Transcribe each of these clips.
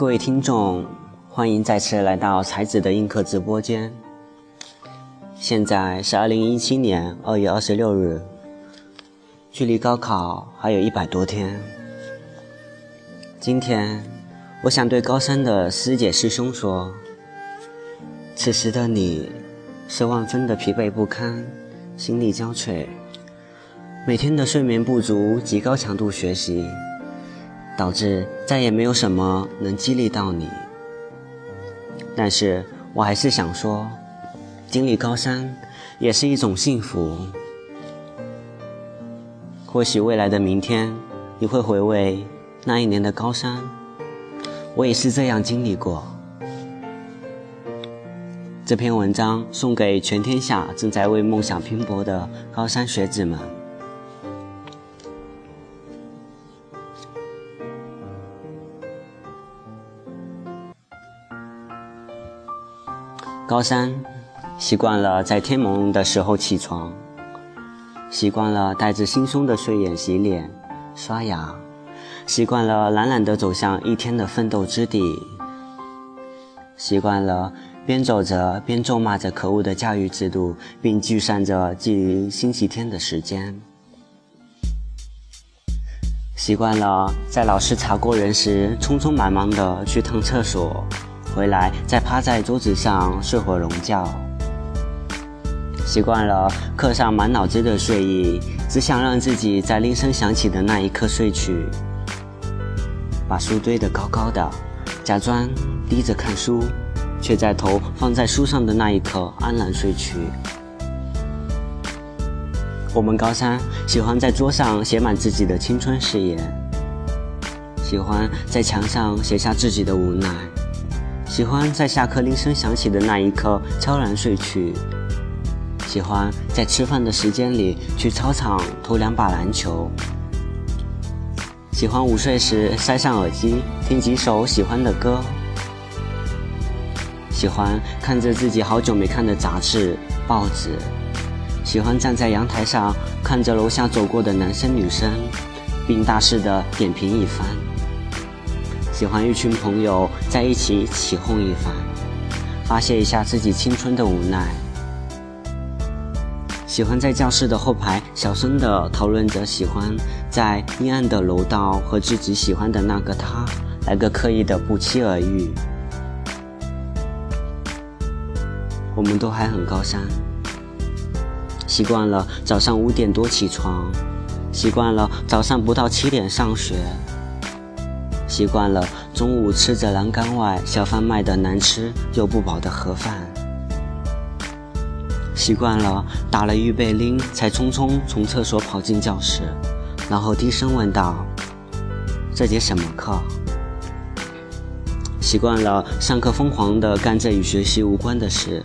各位听众，欢迎再次来到才子的映客直播间。现在是二零一七年二月二十六日，距离高考还有一百多天。今天，我想对高三的师姐师兄说：此时的你，是万分的疲惫不堪，心力交瘁，每天的睡眠不足及高强度学习。导致再也没有什么能激励到你，但是我还是想说，经历高山也是一种幸福。或许未来的明天，你会回味那一年的高山，我也是这样经历过。这篇文章送给全天下正在为梦想拼搏的高三学子们。高三，习惯了在天蒙蒙的时候起床，习惯了带着惺忪的睡眼洗脸、刷牙，习惯了懒懒地走向一天的奋斗之地，习惯了边走着边咒骂着可恶的教育制度，并计算着距离星期天的时间，习惯了在老师查过人时匆匆忙忙地去趟厕所。回来再趴在桌子上睡会儿笼觉，习惯了课上满脑子的睡意，只想让自己在铃声响起的那一刻睡去，把书堆得高高的，假装低着看书，却在头放在书上的那一刻安然睡去。我们高三喜欢在桌上写满自己的青春誓言，喜欢在墙上写下自己的无奈。喜欢在下课铃声响起的那一刻悄然睡去，喜欢在吃饭的时间里去操场投两把篮球，喜欢午睡时塞上耳机听几首喜欢的歌，喜欢看着自己好久没看的杂志报纸，喜欢站在阳台上看着楼下走过的男生女生，并大肆的点评一番。喜欢一群朋友在一起起哄一番，发泄一下自己青春的无奈。喜欢在教室的后排小声的讨论着，喜欢在阴暗的楼道和自己喜欢的那个他来个刻意的不期而遇。我们都还很高三，习惯了早上五点多起床，习惯了早上不到七点上学。习惯了中午吃着栏杆外小贩卖的难吃又不饱的盒饭，习惯了打了预备铃才匆匆从厕所跑进教室，然后低声问道：“这节什么课？”习惯了上课疯狂地干着与学习无关的事，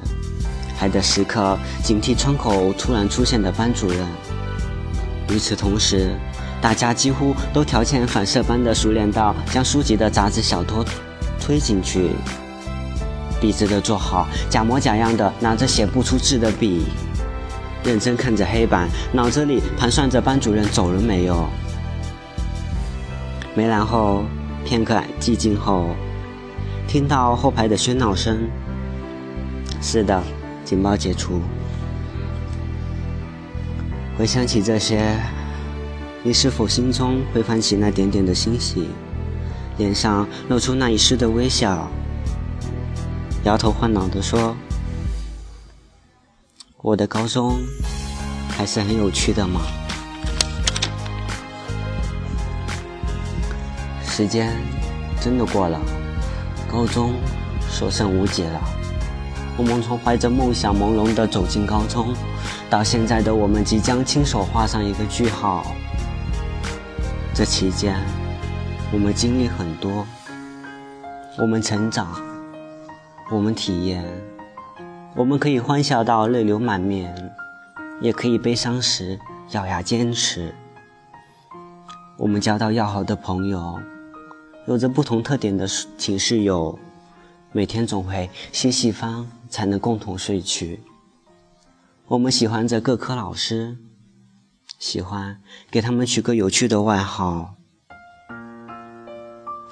还得时刻警惕窗口突然出现的班主任。与此同时，大家几乎都条件反射般的熟练到将书籍的杂志小托推进去，笔直的坐好，假模假样的拿着写不出字的笔，认真看着黑板，脑子里盘算着班主任走了没有。没然后，片刻寂静后，听到后排的喧闹声。是的，警报解除。回想起这些。你是否心中会泛起那点点的欣喜，脸上露出那一丝的微笑，摇头晃脑地说：“我的高中还是很有趣的嘛。”时间真的过了，高中所剩无几了。我们从怀着梦想朦胧地走进高中，到现在的我们即将亲手画上一个句号。这期间，我们经历很多，我们成长，我们体验，我们可以欢笑到泪流满面，也可以悲伤时咬牙坚持。我们交到要好的朋友，有着不同特点的寝室友，每天总会嬉戏方才能共同睡去。我们喜欢着各科老师。喜欢给他们取个有趣的外号，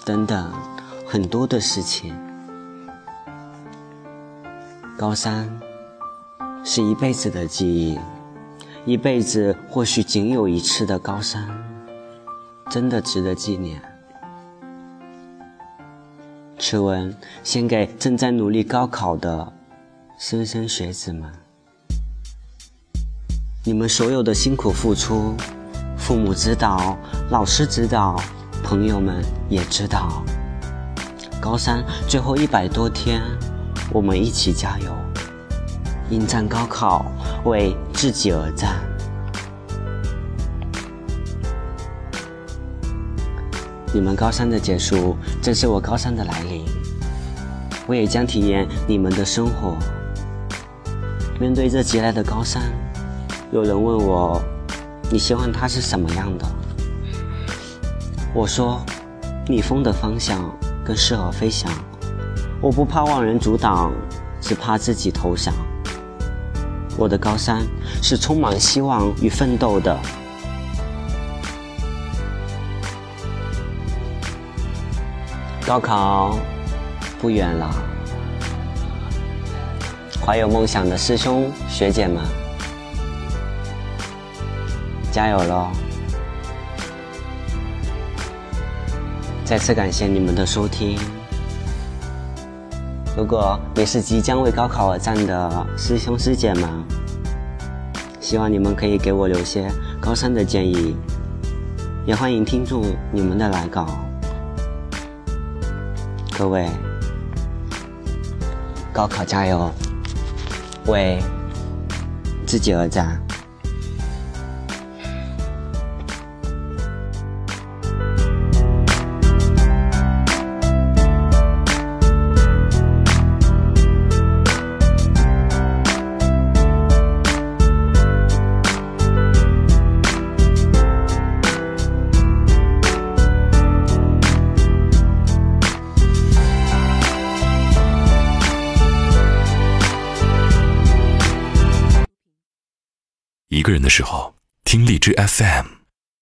等等，很多的事情。高三是一辈子的记忆，一辈子或许仅有一次的高三，真的值得纪念。此文献给正在努力高考的莘莘学子们，你们所有的辛苦付出，父母知道，老师知道，朋友们也知道。高三最后一百多天，我们一起加油，迎战高考，为自己而战。你们高三的结束，正是我高三的来临。我也将体验你们的生活。面对这急来的高三，有人问我：“你希望它是什么样的？”我说：“逆风的方向更适合飞翔。我不怕万人阻挡，只怕自己投降。我的高三是充满希望与奋斗的。”高考不远了，怀有梦想的师兄学姐们，加油喽！再次感谢你们的收听。如果你是即将为高考而战的师兄师姐们，希望你们可以给我留些高三的建议，也欢迎听众你们的来稿。各位，高考加油，为自己而战。一个人的时候，听荔枝 FM。